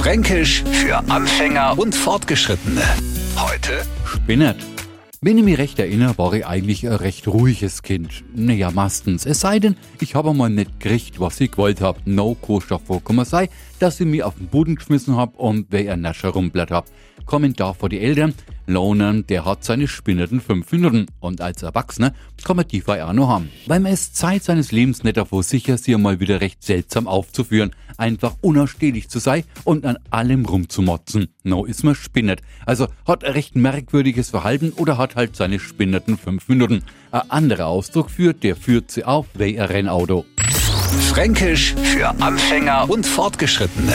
Fränkisch für Anfänger und Fortgeschrittene. Heute Spinnert. Wenn ich mich recht erinnere, war ich eigentlich ein recht ruhiges Kind. Naja, meistens. Es sei denn, ich habe mal nicht gekriegt, was ich gewollt hab. No Kohlstoff vorkommen sei, dass ich mich auf den Boden geschmissen hab und wer ein Nascher rumblätt hab. Kommentar vor die Eltern. Lonan, der hat seine spinnerten fünf Minuten. Und als Erwachsener kann man die auch noch haben. Weil man es Zeit seines Lebens nicht davor sicher, sie mal wieder recht seltsam aufzuführen. Einfach unausstehlich zu sein und an allem rumzumotzen. No ist man spinnert. Also hat ein recht merkwürdiges Verhalten oder hat halt seine spinnerten fünf Minuten. Ein anderer Ausdruck führt, der führt sie auf wie ein Rennauto. Fränkisch für Anfänger und Fortgeschrittene.